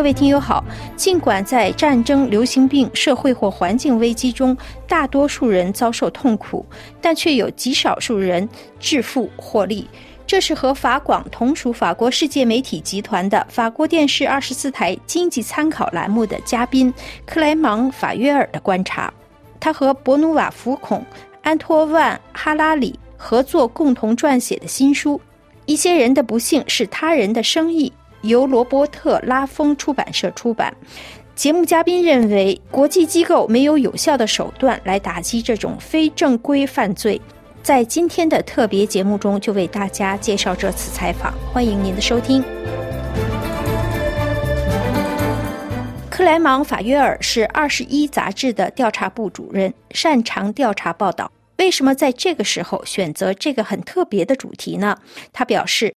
各位听友好，尽管在战争、流行病、社会或环境危机中，大多数人遭受痛苦，但却有极少数人致富获利。这是和法广同属法国世界媒体集团的法国电视二十四台经济参考栏目的嘉宾克莱芒·法约尔的观察。他和博努瓦·福孔、安托万·哈拉里合作，共同撰写的新书《一些人的不幸是他人的生意》，由罗伯特·拉风出版社出版。节目嘉宾认为，国际机构没有有效的手段来打击这种非正规犯罪。在今天的特别节目中，就为大家介绍这次采访。欢迎您的收听。克莱芒·法约尔是《二十一》杂志的调查部主任，擅长调查报道。为什么在这个时候选择这个很特别的主题呢？他表示。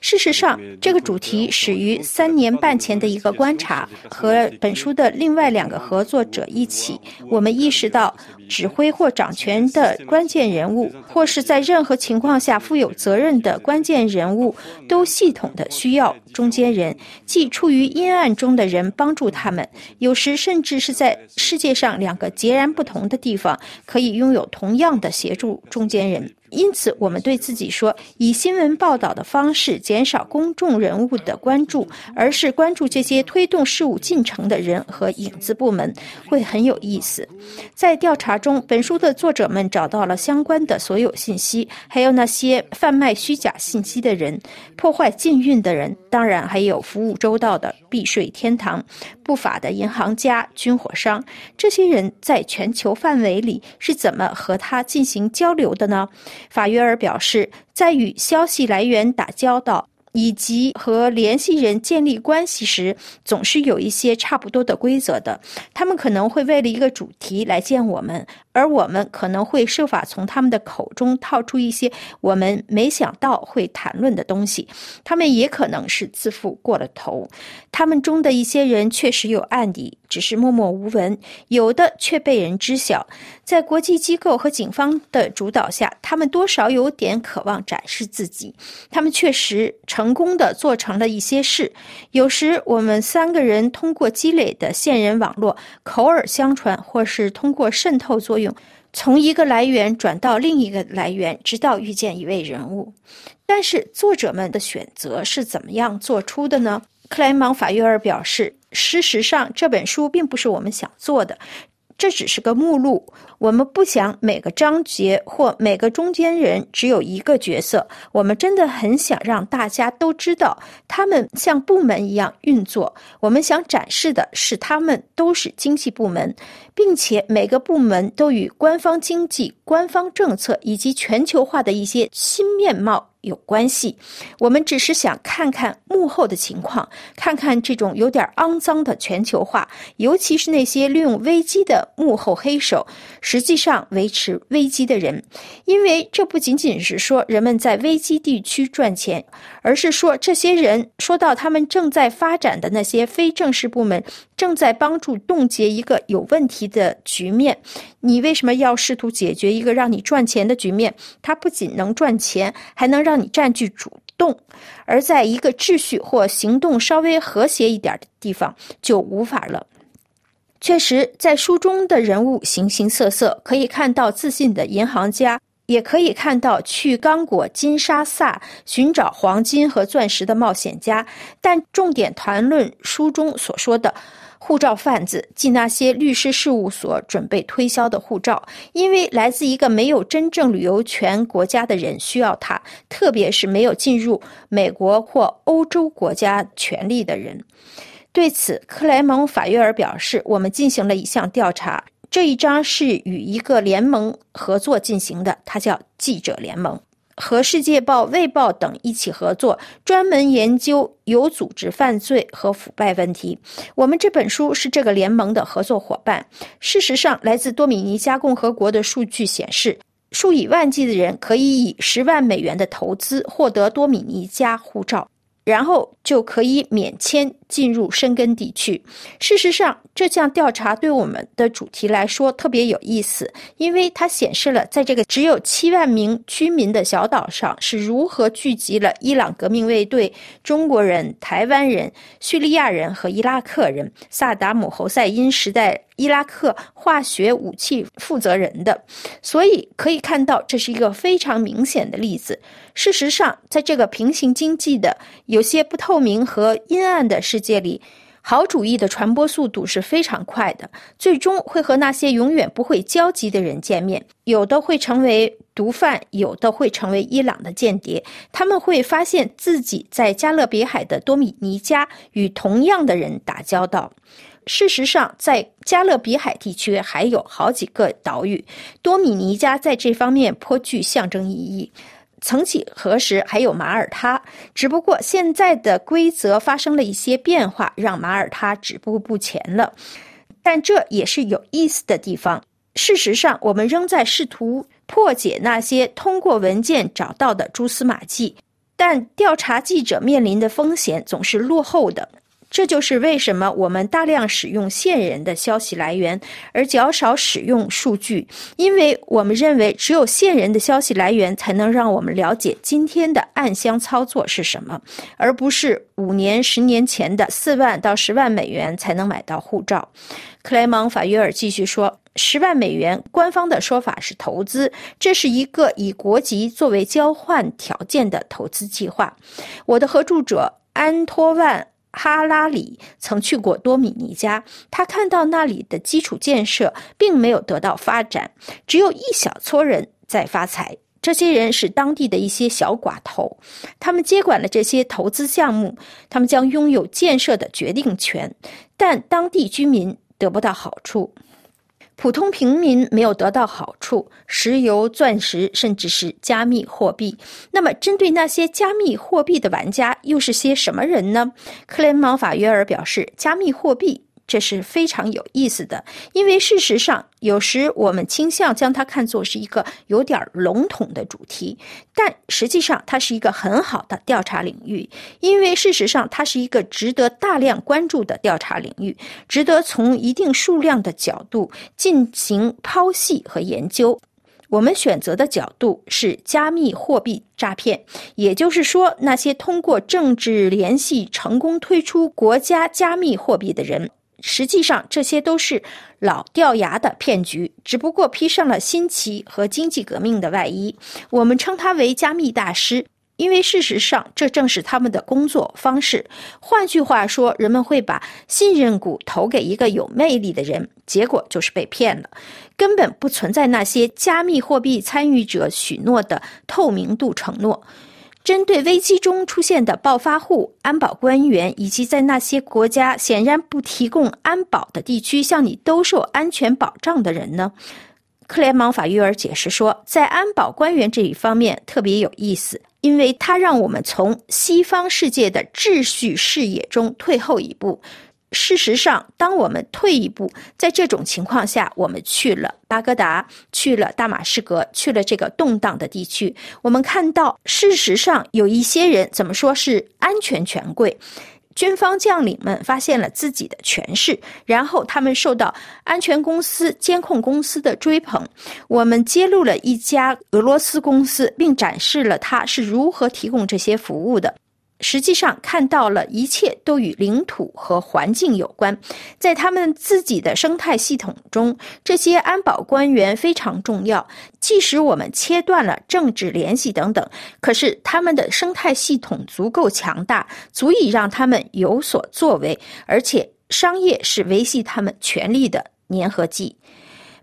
事实上，这个主题始于三年半前的一个观察，和本书的另外两个合作者一起，我们意识到，指挥或掌权的关键人物，或是在任何情况下负有责任的关键人物，都系统的需要中间人，即处于阴暗中的人帮助他们。有时甚至是在世界上两个截然不同的地方，可以拥有同样的协助中间。人。因此，我们对自己说，以新闻报道的方式减少公众人物的关注，而是关注这些推动事务进程的人和影子部门，会很有意思。在调查中，本书的作者们找到了相关的所有信息，还有那些贩卖虚假信息的人、破坏禁运的人，当然还有服务周到的避税天堂、不法的银行家、军火商。这些人在全球范围里是怎么和他进行交流的呢？法约尔表示，在与消息来源打交道以及和联系人建立关系时，总是有一些差不多的规则的。他们可能会为了一个主题来见我们。而我们可能会设法从他们的口中套出一些我们没想到会谈论的东西。他们也可能是自负过了头。他们中的一些人确实有案底，只是默默无闻；有的却被人知晓。在国际机构和警方的主导下，他们多少有点渴望展示自己。他们确实成功的做成了一些事。有时，我们三个人通过积累的线人网络，口耳相传，或是通过渗透作用。从一个来源转到另一个来源，直到遇见一位人物。但是作者们的选择是怎么样做出的呢？克莱芒·法约尔表示：“事实上，这本书并不是我们想做的。”这只是个目录，我们不想每个章节或每个中间人只有一个角色。我们真的很想让大家都知道，他们像部门一样运作。我们想展示的是，他们都是经济部门，并且每个部门都与官方经济、官方政策以及全球化的一些新面貌。有关系，我们只是想看看幕后的情况，看看这种有点肮脏的全球化，尤其是那些利用危机的幕后黑手，实际上维持危机的人。因为这不仅仅是说人们在危机地区赚钱，而是说这些人说到他们正在发展的那些非正式部门。正在帮助冻结一个有问题的局面。你为什么要试图解决一个让你赚钱的局面？它不仅能赚钱，还能让你占据主动。而在一个秩序或行动稍微和谐一点的地方，就无法了。确实，在书中的人物形形色色，可以看到自信的银行家。也可以看到去刚果金沙萨寻找黄金和钻石的冒险家，但重点谈论书中所说的护照贩子，即那些律师事务所准备推销的护照，因为来自一个没有真正旅游权国家的人需要它，特别是没有进入美国或欧洲国家权利的人。对此，克莱蒙·法约尔表示：“我们进行了一项调查。”这一章是与一个联盟合作进行的，它叫记者联盟，和《世界报》《卫报》等一起合作，专门研究有组织犯罪和腐败问题。我们这本书是这个联盟的合作伙伴。事实上，来自多米尼加共和国的数据显示，数以万计的人可以以十万美元的投资获得多米尼加护照。然后就可以免签进入申根地区。事实上，这项调查对我们的主题来说特别有意思，因为它显示了在这个只有七万名居民的小岛上是如何聚集了伊朗革命卫队、中国人、台湾人、叙利亚人和伊拉克人、萨达姆侯赛因时代伊拉克化学武器负责人的。所以可以看到，这是一个非常明显的例子。事实上，在这个平行经济的有些不透明和阴暗的世界里，好主义的传播速度是非常快的，最终会和那些永远不会交集的人见面。有的会成为毒贩，有的会成为伊朗的间谍。他们会发现自己在加勒比海的多米尼加与同样的人打交道。事实上，在加勒比海地区还有好几个岛屿，多米尼加在这方面颇具象征意义。曾几何时还有马耳他，只不过现在的规则发生了一些变化，让马耳他止步不前了。但这也是有意思的地方。事实上，我们仍在试图破解那些通过文件找到的蛛丝马迹，但调查记者面临的风险总是落后的。这就是为什么我们大量使用线人的消息来源，而较少使用数据，因为我们认为只有线人的消息来源才能让我们了解今天的暗箱操作是什么，而不是五年、十年前的四万到十万美元才能买到护照。克莱蒙·法约尔继续说：“十万美元，官方的说法是投资，这是一个以国籍作为交换条件的投资计划。”我的合著者安托万。哈拉里曾去过多米尼加，他看到那里的基础建设并没有得到发展，只有一小撮人在发财。这些人是当地的一些小寡头，他们接管了这些投资项目，他们将拥有建设的决定权，但当地居民得不到好处。普通平民没有得到好处，石油、钻石，甚至是加密货币。那么，针对那些加密货币的玩家，又是些什么人呢？克雷芒法约尔表示，加密货币。这是非常有意思的，因为事实上，有时我们倾向将它看作是一个有点笼统的主题，但实际上它是一个很好的调查领域，因为事实上它是一个值得大量关注的调查领域，值得从一定数量的角度进行剖析和研究。我们选择的角度是加密货币诈骗，也就是说，那些通过政治联系成功推出国家加密货币的人。实际上，这些都是老掉牙的骗局，只不过披上了新奇和经济革命的外衣。我们称他为加密大师，因为事实上这正是他们的工作方式。换句话说，人们会把信任股投给一个有魅力的人，结果就是被骗了。根本不存在那些加密货币参与者许诺的透明度承诺。针对危机中出现的暴发户、安保官员，以及在那些国家显然不提供安保的地区向你兜售安全保障的人呢？克莱芒法约尔解释说，在安保官员这一方面特别有意思，因为他让我们从西方世界的秩序视野中退后一步。事实上，当我们退一步，在这种情况下，我们去了巴格达，去了大马士革，去了这个动荡的地区，我们看到，事实上有一些人怎么说是安全权贵，军方将领们发现了自己的权势，然后他们受到安全公司、监控公司的追捧。我们揭露了一家俄罗斯公司，并展示了它是如何提供这些服务的。实际上看到了一切都与领土和环境有关，在他们自己的生态系统中，这些安保官员非常重要。即使我们切断了政治联系等等，可是他们的生态系统足够强大，足以让他们有所作为，而且商业是维系他们权力的粘合剂。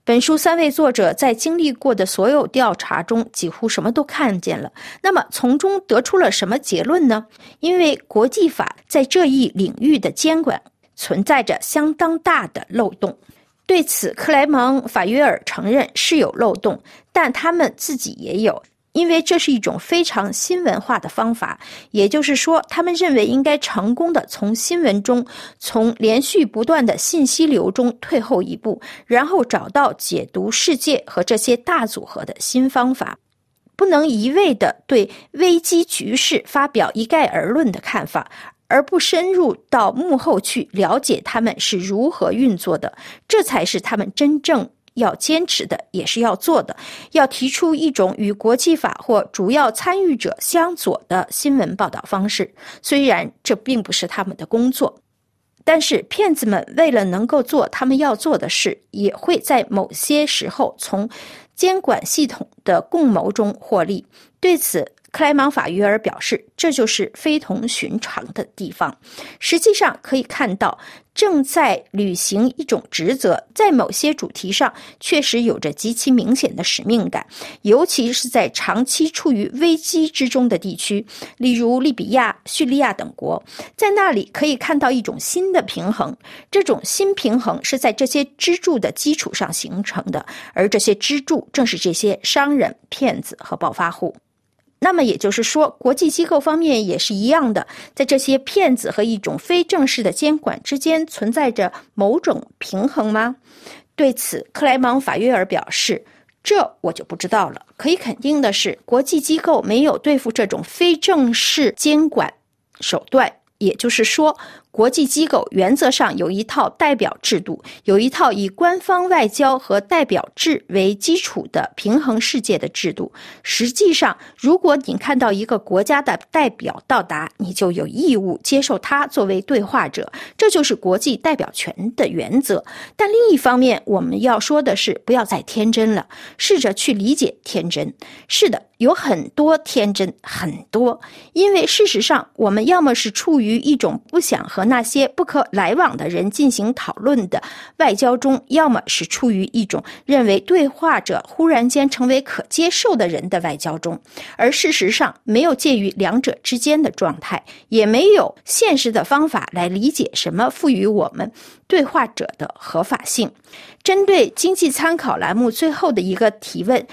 本书三位作者在经历过的所有调查中，几乎什么都看见了。那么，从中得出了什么结论呢？因为国际法在这一领域的监管存在着相当大的漏洞。对此，克莱芒·法约尔承认是有漏洞，但他们自己也有。因为这是一种非常新文化的方法，也就是说，他们认为应该成功的从新闻中、从连续不断的信息流中退后一步，然后找到解读世界和这些大组合的新方法。不能一味的对危机局势发表一概而论的看法，而不深入到幕后去了解他们是如何运作的，这才是他们真正要坚持的，也是要做的。要提出一种与国际法或主要参与者相左的新闻报道方式，虽然这并不是他们的工作。但是，骗子们为了能够做他们要做的事，也会在某些时候从监管系统的共谋中获利。对此，克莱芒法约尔表示，这就是非同寻常的地方。实际上，可以看到。正在履行一种职责，在某些主题上确实有着极其明显的使命感，尤其是在长期处于危机之中的地区，例如利比亚、叙利亚等国，在那里可以看到一种新的平衡。这种新平衡是在这些支柱的基础上形成的，而这些支柱正是这些商人、骗子和暴发户。那么也就是说，国际机构方面也是一样的，在这些骗子和一种非正式的监管之间存在着某种平衡吗？对此，克莱芒法约尔表示：“这我就不知道了。可以肯定的是，国际机构没有对付这种非正式监管手段，也就是说。”国际机构原则上有一套代表制度，有一套以官方外交和代表制为基础的平衡世界的制度。实际上，如果你看到一个国家的代表到达，你就有义务接受他作为对话者，这就是国际代表权的原则。但另一方面，我们要说的是，不要再天真了，试着去理解天真。是的，有很多天真，很多，因为事实上，我们要么是处于一种不想和。那些不可来往的人进行讨论的外交中，要么是出于一种认为对话者忽然间成为可接受的人的外交中，而事实上没有介于两者之间的状态，也没有现实的方法来理解什么赋予我们对话者的合法性。针对经济参考栏目最后的一个提问：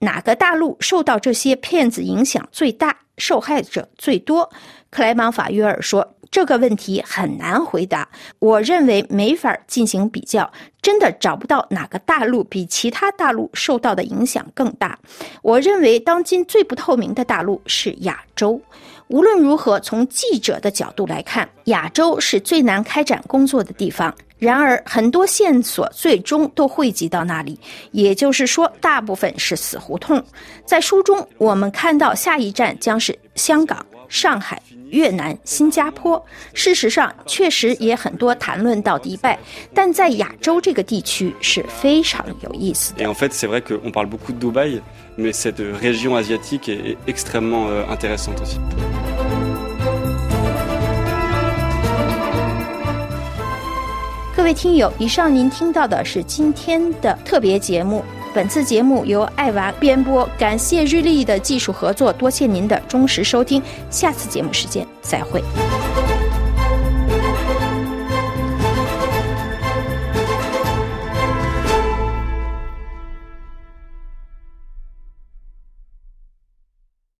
哪个大陆受到这些骗子影响最大，受害者最多？克莱芒法约尔说。这个问题很难回答，我认为没法进行比较，真的找不到哪个大陆比其他大陆受到的影响更大。我认为当今最不透明的大陆是亚洲。无论如何，从记者的角度来看，亚洲是最难开展工作的地方。然而，很多线索最终都汇集到那里，也就是说，大部分是死胡同。在书中，我们看到下一站将是香港、上海。越南、新加坡，事实上确实也很多谈论到迪拜，但在亚洲这个地区是非常有意思的。Et en fait, c'est vrai qu'on parle beaucoup de Dubaï, mais cette région asiatique est extrêmement intéressante aussi. 各位听友，以上您听到的是今天的特别节目。本次节目由爱娃编播，感谢日立的技术合作，多谢您的忠实收听。下次节目时间再会。